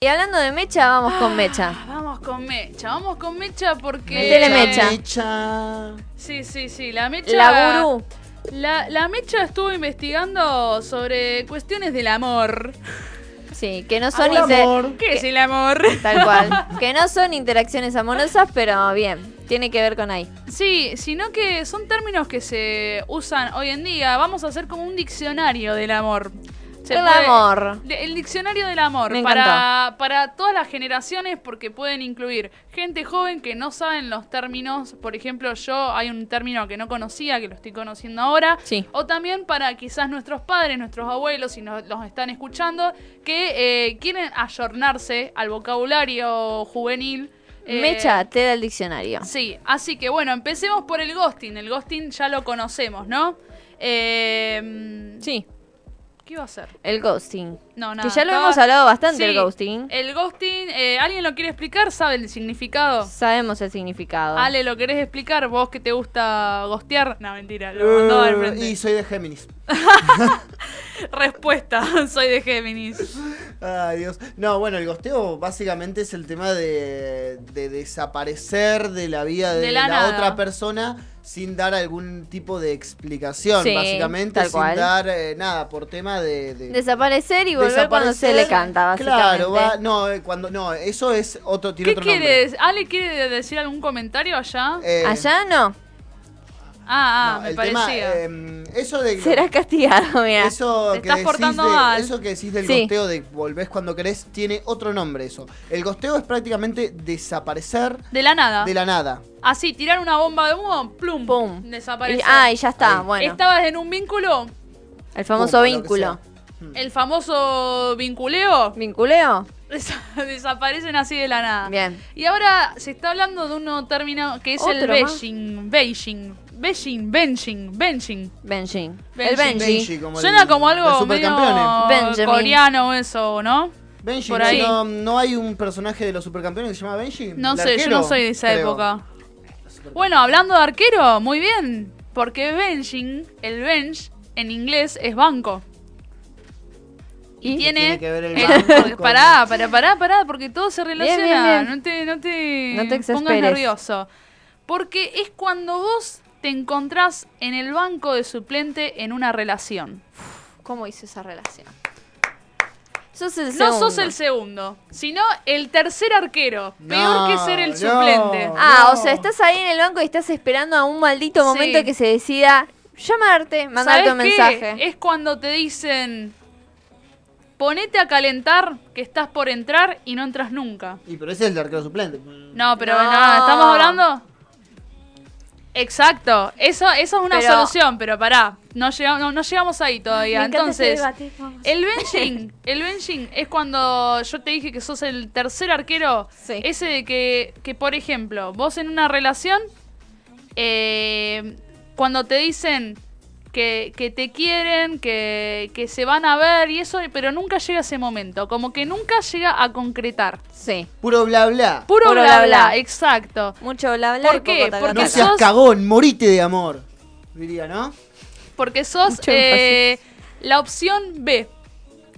Y hablando de mecha, vamos con mecha. Ah, Vamos con Mecha, vamos con Mecha porque... Metele mecha. Mecha. Sí, sí, sí, la Mecha... La gurú. La, la Mecha estuvo investigando sobre cuestiones del amor. Sí, que no son inter- amor. ¿Qué es el amor? Tal cual. Que no son interacciones amorosas, pero bien. Tiene que ver con ahí. Sí, sino que son términos que se usan hoy en día. Vamos a hacer como un diccionario del amor. Se El puede- amor. El diccionario del amor. Me para, para todas las generaciones, porque pueden incluir gente joven que no saben los términos. Por ejemplo, yo hay un término que no conocía, que lo estoy conociendo ahora. Sí. O también para quizás nuestros padres, nuestros abuelos, si nos, los están escuchando, que eh, quieren ayornarse al vocabulario juvenil. eh, Mecha, te da el diccionario. Sí, así que bueno, empecemos por el ghosting. El ghosting ya lo conocemos, ¿no? Eh, Sí, ¿Qué iba a hacer? el ghosting. No, nada. que ya lo estaba- hemos hablado bastante, Sí, el ghosting. El ghosting, eh, ¿alguien lo quiere explicar? ¿Sabe el significado? Sabemos el significado. Ale, ¿lo querés explicar? ¿Vos que te gusta ghostear? No, mentira, lo mandó al Uh, frente. y soy de Géminis. Respuesta, soy de Géminis. Ay, Dios. No, bueno, el gosteo básicamente es el tema de, de desaparecer de la vida de, De la otra persona sin dar algún tipo de explicación, Sí, básicamente, tal sin cual. dar eh, nada, por tema de... de- Desaparecer y volver cuando se le desaparecer. canta, básicamente. Claro, va- no, eh, cuando, no, eso es otro, tiene ¿Qué otro nombre. quieres? ¿Ale quiere decir algún comentario allá? Eh, Allá no. Ah, ah, no, me el parecía. tema, eh, eso de... Serás castigado, mira. Eso Te que, estás decís portando de- mal. eso que decís del Sí. gosteo de volvés cuando querés tiene otro nombre eso. El gosteo es prácticamente desaparecer de la nada. de la nada. Así, tirar una bomba de humo, plum, Pum. desaparecer. Y- ah, y ya está, Ahí. bueno. Estabas en un vínculo, El famoso Pum, vínculo. sea. el famoso vinculeo, ¿Vinculeo? desa- desaparecen así de la nada. Bien. Y ahora se está hablando de un nuevo término que es el Otro más. Benching, benching. Benjin. Benji. El Benji. Benji, como Suena el- como los algo medio supercampeones. Benjamin. coreano eso, ¿no? Benji, Por ¿no- ahí. No, no hay un personaje de los supercampeones que se llama Benji? No ¿El sé, yo arquero? no soy de esa Creo. época. Bueno, hablando de arquero, muy bien. Porque benching, el bench, en inglés es banco. Y, ¿Y? tiene. tiene que ver el eh, banco con- pará, pará, pará, pará, porque todo se relaciona. bien, bien. No te, no te, No te pongas exasperes. nervioso. Porque es cuando vos te encontrás en el banco de suplente en una relación. ¿Cómo hizo esa relación? Sos el No segundo. sos el segundo, sino el tercer arquero. Peor que ser el no. suplente. Ah, No. o sea, estás ahí en el banco y estás esperando a un maldito Sí. momento que se decida llamarte, mandarte un mensaje. Es cuando te dicen, ponete a calentar que estás por entrar y no entras nunca. Y pero ese es el arquero suplente. No, pero No. no, ¿estamos hablando? Exacto, eso, eso es una Pero- solución, pero pará, no llegamos, no, no llegamos ahí todavía. Me ese Entonces, debate, el benching, el benching es cuando yo te dije que sos el tercer arquero, Sí. ese de que, que, por ejemplo, vos en una relación, eh, cuando te dicen que, que te quieren, que, que se van a ver y eso, pero nunca llega ese momento, como que nunca llega a concretar. Sí. Puro bla bla. Puro, Puro bla, bla, exacto. Mucho bla bla. ¿Por qué? Porque No seas sos- cagón, morite de amor. Diría, ¿no? Porque sos eh, la opción B.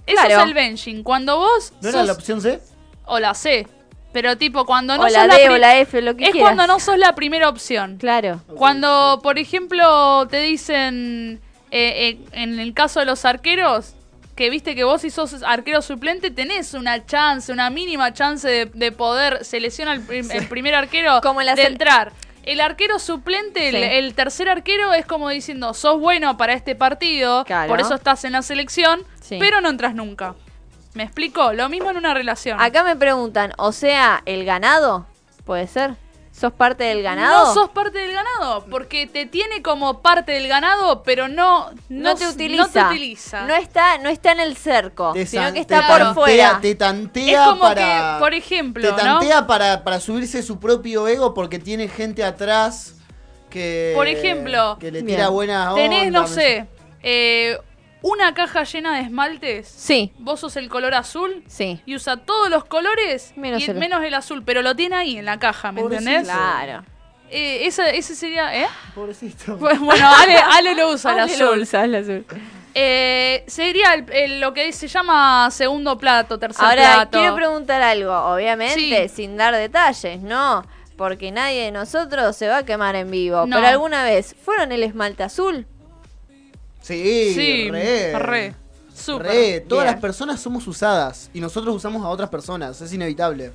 Eso Claro. es el benching. Cuando vos ¿No sos, era la opción C? o la C, pero tipo cuando no o la sos D la o la F, lo que es quieras. cuando no sos la primera opción. Claro. Cuando, por ejemplo, te dicen eh, eh, en el caso de los arqueros que viste que vos si sos arquero suplente tenés una chance, una mínima chance de, de poder seleccionar el, prim- el primer arquero Como la de entrar. El arquero suplente, el, tercer arquero es como diciendo, sos bueno para este partido, Claro. por eso estás en la selección, Sí. pero no entras nunca. ¿Me explico? Lo mismo en una relación. Acá me preguntan, o sea, el ganado, ¿puede ser? ¿Sos parte del ganado? No sos parte del ganado, porque te tiene como parte del ganado, pero no, no, te utiliza. No te utiliza. No está, no está en el cerco, Te sino que te está por tantea- fuera. Te es tantea como para... que, por ejemplo, Te ¿no? tantea para, para subirse su propio ego porque tiene gente atrás que... Por ejemplo, que le Bien. tira buena onda. Tenés, no sé, eh, una caja llena de esmaltes. Sí, Vos sos el color azul sí. y usa todos los colores Menos y el- menos el azul, pero lo tiene ahí en la caja, ¿me Pobrecito. entendés? Claro. Eh, ese, ese sería, ¿eh? Pobrecito. Bueno, Ale, Ale lo usa el lo azul. usás, el azul. Eh, sería el- el- lo que se llama segundo plato, tercer Ahora, plato. quiero preguntar algo, obviamente, Sí. sin dar detalles, ¿no? Porque nadie de nosotros se va a quemar en vivo. No. Pero alguna vez, ¿fueron el esmalte azul? Sí, Sí, re. re. Súper. Re, todas Bien. las personas somos usadas y nosotros usamos a otras personas, es inevitable.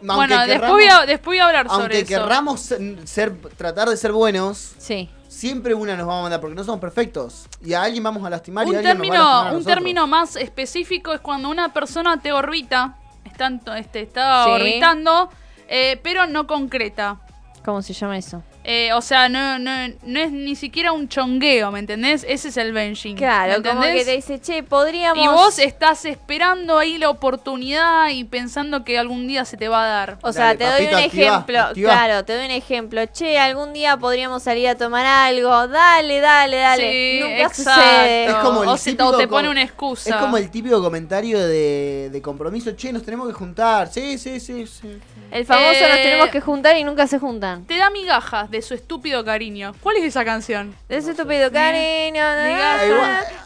Aunque bueno, después, querramos- voy a, después voy a hablar sobre aunque eso. querramos ser, ser- tratar de ser buenos, Sí. siempre una nos va a mandar porque no somos perfectos y a alguien vamos a lastimar y un a alguien nos va a término, lastimar a un término más específico es cuando una persona te orbita, está, este, está Sí. orbitando, eh, pero no concreta. ¿Cómo se llama eso? Eh, o sea, no, no, no es ni siquiera un chongueo, ¿me entendés? Ese es el benching. Claro, ¿me como que te dice, che, podríamos... Y vos estás esperando ahí la oportunidad y pensando que algún día se te va a dar. O sea, Dale, te doy un activa, ejemplo. activa. Claro, te doy un ejemplo. Che, algún día podríamos salir a tomar algo. Dale, dale, dale. Sí, Nunca exacto. sucede. Es como el o, se- típico o te pone una excusa. Es como el típico comentario de, de compromiso, che, nos tenemos que juntar. Sí, sí, sí, sí. El famoso Eh, nos tenemos que juntar y nunca se juntan. Te da migajas de su estúpido cariño. ¿Cuál es esa canción? De ese estúpido cariño.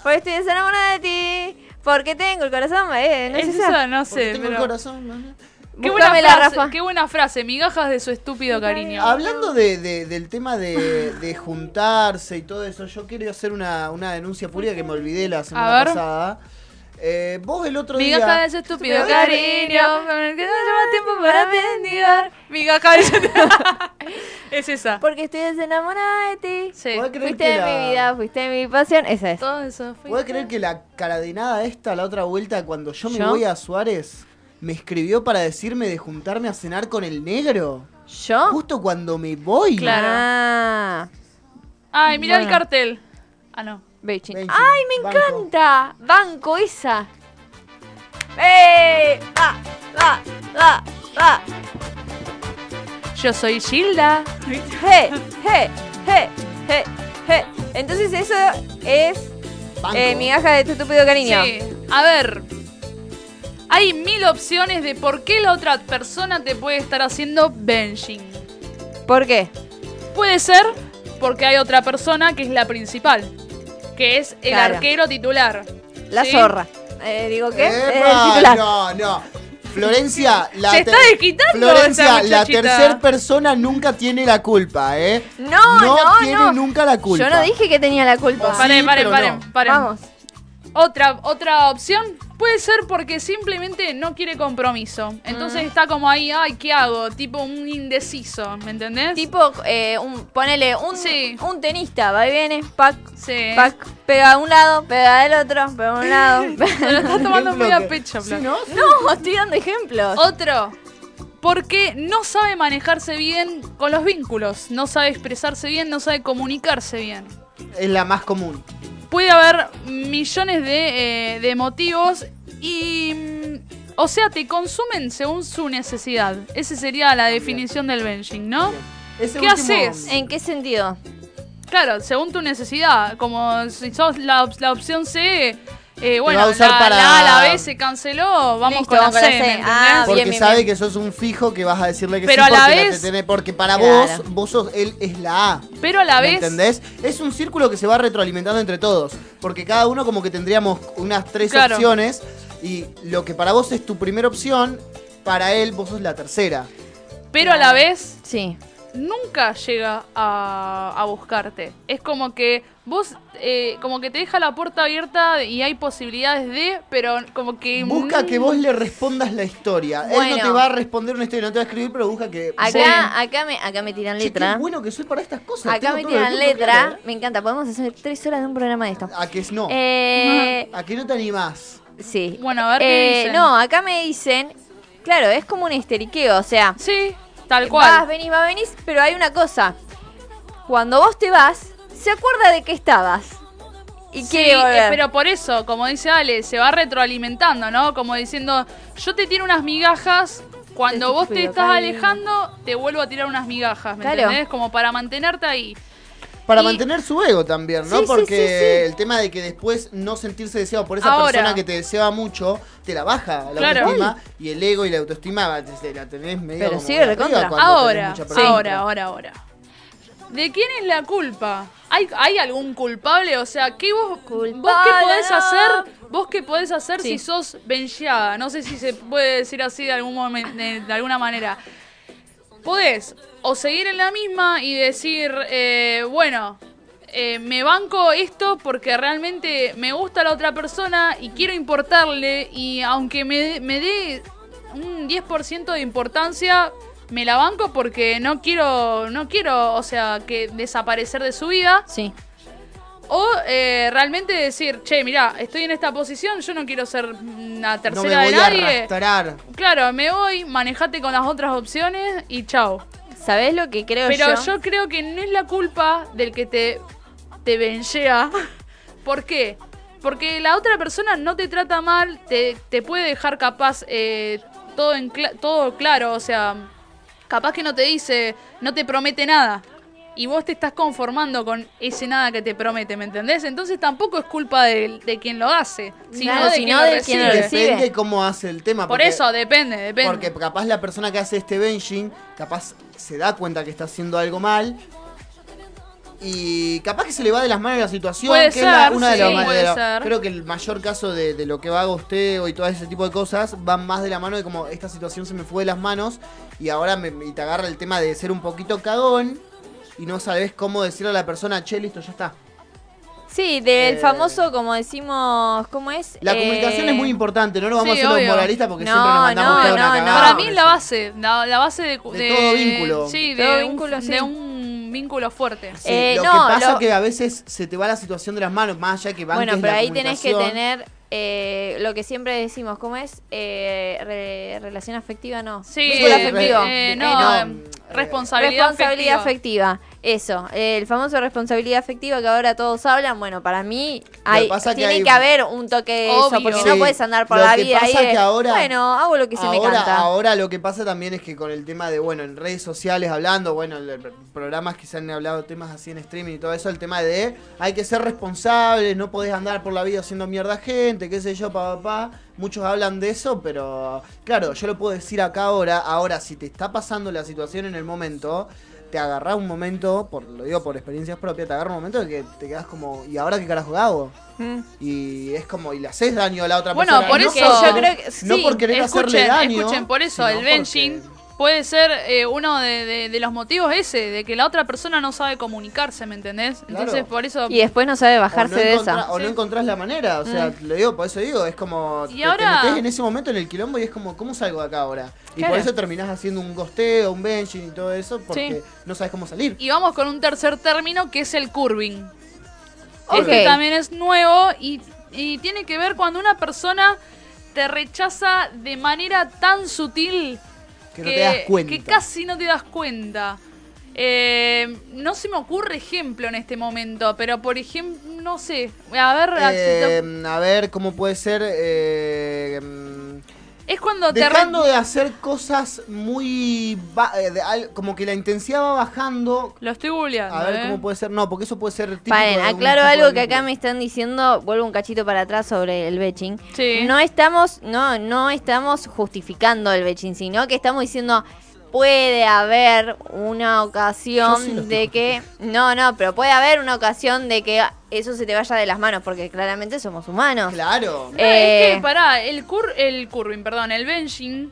Porque estoy desenamorada de ti. Porque tengo el corazón. Eh, ¿no es, ¿Es esa? esa? No Porque sé. tengo el corazón. ¿no? Qué buena, frase, Rafa. qué buena frase, migajas de su estúpido cariño. Hablando de, de- del tema de, de juntarse y todo eso, yo quiero hacer una, una denuncia pública que me olvidé la semana pasada. Eh, vos el otro Migajas de día... su estúpido cariño, con el que no lleva tiempo para mendigar. Migajas de su... Es esa. Porque estoy desenamorada de ti. Sí. ¿Podés creer Fuiste que de la- mi vida, fuiste de mi pasión. Esa es. Todo eso. ¿Puedes creer que la caradenada esta, la otra vuelta, cuando yo me ¿Yo? voy a Suárez, me escribió para decirme de juntarme a cenar con el negro? ¿Yo? Justo cuando me voy. Claro. Ah, Ay, mira el cartel. Ah, no. Beijing. Beijing, ¡Ay, me banco. encanta! Banco esa. ¡Eh! ¡Va! ¡Va! ¡Va! ¡Va! Yo soy Gilda. ¡Je! ¡Je! ¡Je! ¡Je! ¡Je! Entonces eso es eh, migaja de tu estúpido cariño. Sí. A ver. Hay mil opciones de por qué la otra persona te puede estar haciendo benching. ¿Por qué? Puede ser porque hay otra persona que es la principal, que es el Claro. arquero titular. La ¿sí? zorra. Eh, digo qué? Es el ¡Epa! titular. No, no. Florencia, la Se está desquitando Florencia, la tercera persona nunca tiene la culpa, ¿eh? No, no, tiene no. nunca la culpa. Yo no dije que tenía la culpa. Sí, Paren, paren, pero paren, no. paren. Vamos. Otra, otra opción puede ser porque simplemente no quiere compromiso. Entonces está como ahí, ay, ¿qué hago? Tipo un indeciso, ¿me entendés? Tipo, eh, un, ponele un, Sí. un tenista, va y viene, pac, Sí. pac, pega a un lado, pega del otro, pega a un lado. Se lo está tomando muy a pecho, Sí. ¿no? no, estoy dando ejemplos. Otro. Porque no sabe manejarse bien con los vínculos. No sabe expresarse bien, no sabe comunicarse bien. Es la más común. Puede haber millones de, eh, de motivos y... mm, O sea, te consumen según su necesidad. Esa sería la definición del benching, ¿no? Ese ¿Qué haces? ¿En qué sentido? Claro, según tu necesidad. Como si sos la, op- la opción C, eh, bueno, va a usar la, para- la A, la B se canceló, vamos Listo, con la C. Ah, Porque bien, bien, sabe bien. que sos un fijo que vas a decirle que Pero sí a la porque, la vez- te tenés- porque para Claro. vos, vos sos, él es la A. Pero a la ¿Me vez... entendés? Es un círculo que se va retroalimentando entre todos. Porque cada uno como que tendríamos unas tres Claro. opciones. Y lo que para vos es tu primera opción, para él vos sos la tercera. Pero a la vez Sí. Nunca llega a, a buscarte. Es como que vos, eh, como que te deja la puerta abierta y hay posibilidades de, pero como que... Busca que vos le respondas la historia. Él no te va a responder una historia, no te va a escribir, pero busca que... Acá, acá, me, acá me tiran Che, letra. qué bueno que soy para estas cosas. Acá tengo me tiran letra. claro, ¿eh? Me encanta, podemos hacer tres horas de un programa de esto. A que es no. Eh, A que no te animás. sí. Bueno, a ver qué Eh, dicen. No, acá me dicen, claro, es como un histeriqueo, o sea, Sí, tal vas, venís, vas, venís, pero hay una cosa. Cuando vos te vas, se acuerda de que estabas. Y Sí, quiere volver. eh, pero por eso, como dice Ale, se va retroalimentando, ¿no? Como diciendo, yo te tiro unas migajas, cuando vos te estás cariño. alejando, te vuelvo a tirar unas migajas, ¿me Claro. entendés? Como para mantenerte ahí. Para Y- mantener su ego también, ¿no? Sí, Porque sí, sí. el tema de que después no sentirse deseado por esa Ahora. persona que te deseaba mucho, te la baja la Claro. autoestima y el ego y la autoestima te- la tenés medio Pero sigue de tenés Ahora, ahora, ahora, ahora. ¿De quién es la culpa? ¿Hay, ¿Hay algún culpable? O sea, ¿qué vos, vos qué Culpable, podés hacer? ¿Vos qué podés hacer Sí. si sos bencheada? No sé si se puede decir así de, algún momen- de, de alguna manera. Podés o seguir en la misma y decir, eh, bueno, eh, me banco esto porque realmente me gusta la otra persona y quiero importarle y aunque me, me dé un 10% de importancia, me la banco porque no quiero, no quiero, o sea, que desaparecer de su vida. Sí. O eh, realmente decir, che, mirá, estoy en esta posición, yo no quiero ser una No me tercera voy de a nadie. arrastrar. Claro, me voy, manejate con las otras opciones y chao. ¿Sabés lo que creo Pero yo? yo creo que no es la culpa del que te, te benchea. ¿Por qué? Porque la otra persona no te trata mal, te, te puede dejar capaz eh, todo, en cla- todo claro, o sea, capaz que no te dice, no te promete nada. Y vos te estás conformando con ese nada que te promete, ¿me entendés? Entonces tampoco es culpa de, de quien lo hace, sino Claro, de sino quien lo de quien lo recibe. recibe. Depende cómo hace el tema. Por porque- eso, depende, depende. Porque capaz la persona que hace este benching, capaz se da cuenta que está haciendo algo mal. Y capaz que se le va de las manos la situación. Puede que es la- ser, una de sí, las- de puede la- ser. Creo que el mayor caso de, de lo que va gosteo y todo ese tipo de cosas van más de la mano de como esta situación se me fue de las manos. Y ahora me, y te agarra el tema de ser un poquito cagón. Y no sabes cómo decirle a la persona, che, listo, ya está. Sí, del Eh, famoso, como decimos, ¿cómo es? La Eh, comunicación es muy importante, no nos vamos sí, a hacer obvio. los moralistas porque No, siempre nos mandamos no, toda una no, cagada Para mí eso. la base, la, la base de, De todo vínculo. Sí, de, Todo un, vínculo, sí. de un vínculo fuerte. Sí, Eh, lo no, que pasa lo- que a veces se te va la situación de las manos, más allá que banques Bueno, pero la ahí tenés que tener eh, lo que siempre decimos, ¿cómo es? Eh, re- relación afectiva, no. Sí, eh, afectivo. eh, Eh, no, no, eh, eh, responsabilidad, responsabilidad afectiva. afectiva. Eso, eh, el famoso responsabilidad afectiva que ahora todos hablan, bueno, para mí hay, que tiene hay- que haber un toque de eso, Obvio. porque Sí, no puedes andar por lo la que vida pasa ahí que ahora- bueno, hago lo que se me ahora, canta. ahora lo que pasa también es que con el tema de, bueno, en redes sociales hablando, bueno, programas que se han hablado temas así en streaming y todo eso, el tema de hay que ser responsables, no podés andar por la vida haciendo mierda a gente, qué sé yo, papá, pa, Muchos hablan de eso, pero claro, yo lo puedo decir acá ahora. Ahora, si te está pasando la situación en el momento, te agarrás un momento, por, lo digo por experiencias propias, te agarra un momento de que te quedas como, ¿y ahora qué carajo hago? Mm. Y es como, y le haces daño a la otra Bueno, persona. por no eso- por- yo creo que no sí, por querer hacerle Escuchen, daño. escuchen, por eso el porque- benching puede ser eh, uno de, de- de los motivos ese, de que la otra persona no sabe comunicarse, ¿me entendés? Entonces Claro. por eso... Y después no sabe bajarse no, de esa. o no encontrás la manera, o sea, lo digo, por eso digo, es como Y te, ahora- te metés en ese momento en el quilombo y es como, ¿cómo salgo de acá ahora? Y Claro. por eso terminás haciendo un gosteo, un benching y todo eso, porque Sí. no sabes cómo salir. Y vamos con un tercer término que es el curving. Ok. Este también es nuevo y, y tiene que ver cuando una persona te rechaza de manera tan sutil Que no te das cuenta. que casi no te das cuenta. Eh, no se me ocurre ejemplo en este momento, pero por ejemplo, no sé. A ver, Eh, a ver, ¿cómo puede ser? Eh, es cuando te dejando re- de hacer cosas muy... eh, de como que la intensidad va bajando. Lo estoy googleando. A ver, eh. ¿cómo puede ser? No, porque eso puede ser Paren, aclaro algo que acá me están diciendo, vuelvo un cachito para atrás sobre el betching. Sí. No estamos, no, no estamos justificando el betching, sino que estamos diciendo puede haber una ocasión sí de que no, no, pero puede haber una ocasión de que eso se te vaya de las manos porque claramente somos humanos. Claro. No, Eh, es que, pará, el, cur el curving, perdón, el benching,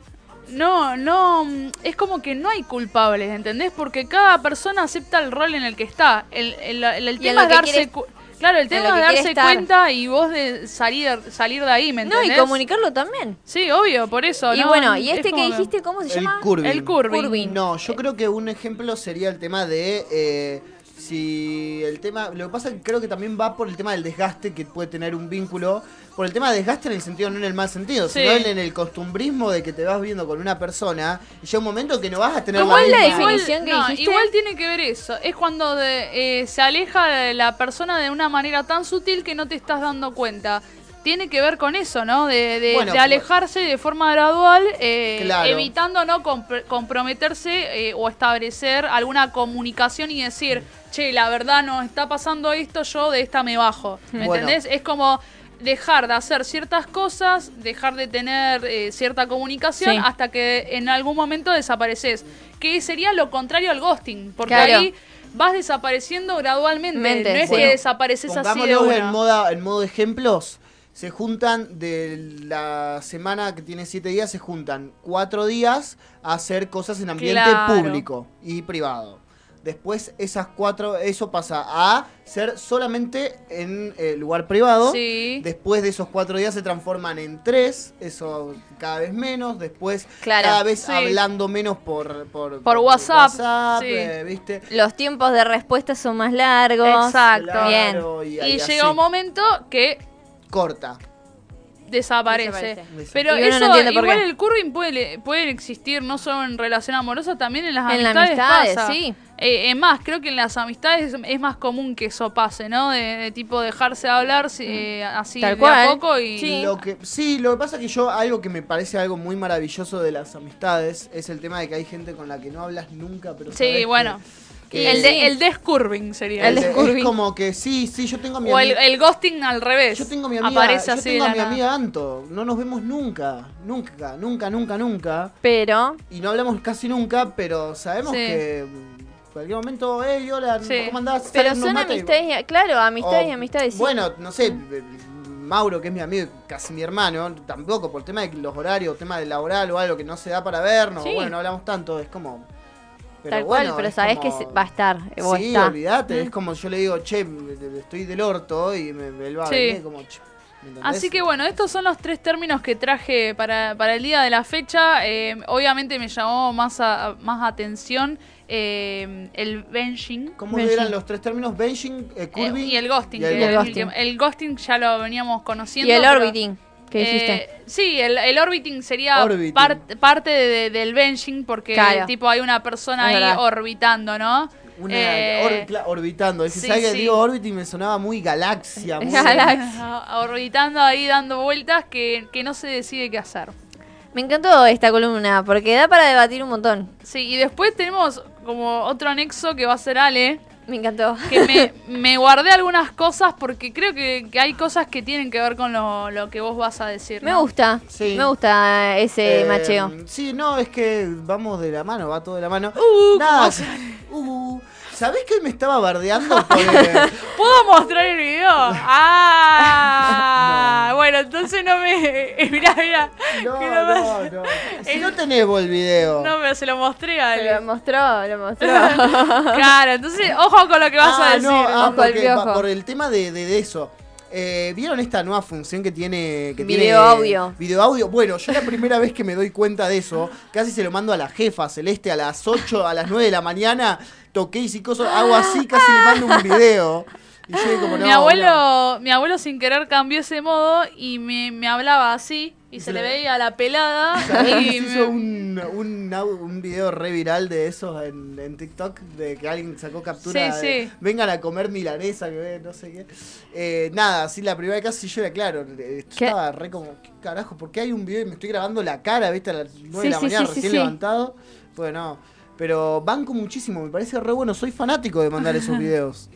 no, no, mm, es como que no hay culpables, ¿entendés? Porque cada persona acepta el rol en el que está. El, el, el- tema es darse cu- Claro, el tema es darse estar. cuenta y vos de salir, salir de ahí, ¿me No, entendés? y comunicarlo también. Sí, obvio, por eso. y ¿no? bueno, y Es este que dijiste, ¿cómo se El llama? curving. El curving. Curving. No, yo creo que un ejemplo sería el tema de eh, si el tema, lo que pasa es que creo que también va por el tema del desgaste que puede tener un vínculo, por el tema de desgaste en el sentido, no en el mal sentido, Sí. sino en, en el costumbrismo de que te vas viendo con una persona y llega un momento que no vas a tener ¿Cómo la es la definición? que no, igual tiene que ver eso. Es cuando de- eh, se aleja de la persona de una manera tan sutil que no te estás dando cuenta. Tiene que ver con eso, ¿no? De, de- Bueno, de alejarse de forma gradual, eh, Claro. evitando no compr- comprometerse eh, o establecer alguna comunicación y decir, che, la verdad no está pasando esto, yo de esta me bajo. ¿Me Bueno. entendés? Es como dejar de hacer ciertas cosas, dejar de tener eh, cierta comunicación Sí. hasta que en algún momento desapareces. Que sería lo contrario al ghosting, porque Claro. ahí vas desapareciendo gradualmente. Mente, no es que desapareces así de una. en, moda, en modo ejemplos. Se juntan de la semana que tiene siete días, se juntan cuatro días a hacer cosas en ambiente Claro. público y privado. Después esas cuatro, eso pasa a ser solamente en eh, lugar privado. Sí. Después de esos cuatro días se transforman en tres, eso cada vez menos. Después Claro, cada vez sí. hablando menos por, por, Por WhatsApp, sí. eh, ¿viste? Los tiempos de respuesta son más largos. Exacto. Claro, y, Y y llega un momento que corta. Desaparece. Desaparece. Pero no eso, por igual qué. el curving puede, puede existir no solo en relación amorosa, también en las En las amistades. amistades, pasa. sí. Eh, es más, creo que en las amistades es, es más común que eso pase, ¿no? De, de tipo dejarse hablar si- eh, así Tal de cual. a poco y... Sí. Lo que, sí, lo que pasa es que yo, algo que me parece algo muy maravilloso de las amistades es el tema de que hay gente con la que no hablas nunca, pero Sí, bueno. que- el, de, el descurving sería. El el de- descurving. es como que sí, sí, yo tengo a mi o el, amiga. el ghosting al revés. Yo tengo a mi amiga, Aparece yo así tengo a mi nada. amiga Anto, no nos vemos nunca, nunca, nunca, nunca, nunca. Pero Y no hablamos casi nunca, pero sabemos Sí. que mm, en cualquier momento, hey, hola, Sí. ¿cómo andás? pero son mates y- amistades, claro, amistades O, y amistades. sí. Bueno, no sé, eh, Mauro, que es mi amigo, casi mi hermano, tampoco por tema de los horarios, tema de laboral o algo que no se da para vernos, bueno, no hablamos tanto, es como... pero Tal bueno, cual, pero es sabés como- que va a estar. o Sí, está. olvídate, Mm. es como yo le digo, che, estoy del orto y me, me va a Sí. venir como... Así que bueno, estos son los tres términos que traje para, para el día de la fecha. Eh, obviamente me llamó más, a- más atención eh, el benching. ¿Cómo Benching. eran los tres términos? Benching, eh, eh, curving y el ghosting. y el ghosting. el ghosting. que- el ghosting ya lo veníamos conociendo. Y el pero, orbiting, que eh, sí, el, el orbiting sería Orbiting. part- parte de- del benching porque Claro. tipo hay una persona Es ahí verdad. orbitando, ¿no? Una, Eh, or- orbitando. Es sí, ¿sabes que sí. digo orbiting me sonaba muy galaxia. Muy, Galaxia. orbitando ahí dando vueltas que, que no se decide qué hacer. Me encantó esta columna porque da para debatir un montón. Sí, y después tenemos como otro anexo que va a ser Ale, Me encantó. que me, me guardé algunas cosas porque creo que, que hay cosas que tienen que ver con lo, lo que vos vas a decir. Me ¿no? gusta. Sí. Me gusta ese Eh, macheo. Sí, no, es que vamos de la mano, va todo de la mano. Uh, Nada, ¿cómo uh, ¿Sabés que me estaba bardeando? por, eh, ¿Puedo mostrar el video? Ah, bueno, entonces no me... Mirá, mirá. no, que no, no, no. Si no tenés vos el video. no, pero se lo mostré a Lo Ale. mostró, lo mostró. Claro, entonces ojo con lo que vas a ah, decir. no, ah, porque, piojo. pa- por el tema de, de- de eso. Eh, ¿Vieron esta nueva función que tiene? Que Video tiene audio. Video audio. Bueno, yo la primera vez que me doy cuenta de eso, casi se lo mando a la jefa Celeste a las 8, a las 9 de la mañana. Toqué y si coso, hago así, casi le mando un video. Y yo como, no, mi abuelo, mi abuelo sin querer cambió ese modo y me, me hablaba así y se Se le veía la pelada ¿Sabés que y me- hizo un, un, video re viral de esos en, en TikTok? De que alguien sacó captura Sí, de sí. vengan a comer milanesa, que ve, no sé qué. Eh, nada, así la primera vez casi yo era claro. eh, estaba re como, ¿qué carajo? ¿Por qué hay un video y me estoy grabando la cara, viste, a las 9 Sí, de la mañana recién levantado? Bueno, pero banco muchísimo, me parece re bueno, soy fanático de mandar esos videos.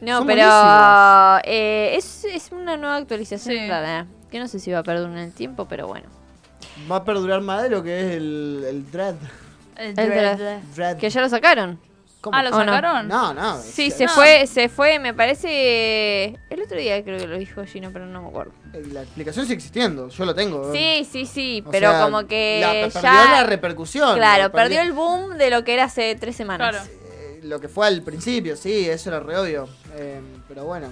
No, Son pero eh, es, es una nueva actualización Sí. rara. Que no sé si va a perder en el tiempo, pero bueno. Va a perdurar más de lo que es el, el Dread. El El dread. dread. Dread. Que ya lo sacaron. ¿Cómo? Ah, ¿lo sacaron? No, no. Sí, se no. fue, se fue, me parece. El otro día creo que lo dijo Gino, pero no me acuerdo. La explicación sigue existiendo, yo lo tengo. Sí, sí, sí, O pero sea, como que la- perdió ya. la repercusión. claro, perdió el boom de lo que era hace tres semanas. Claro. eh, lo que fue al principio, sí, eso era re obvio. Eh, pero bueno,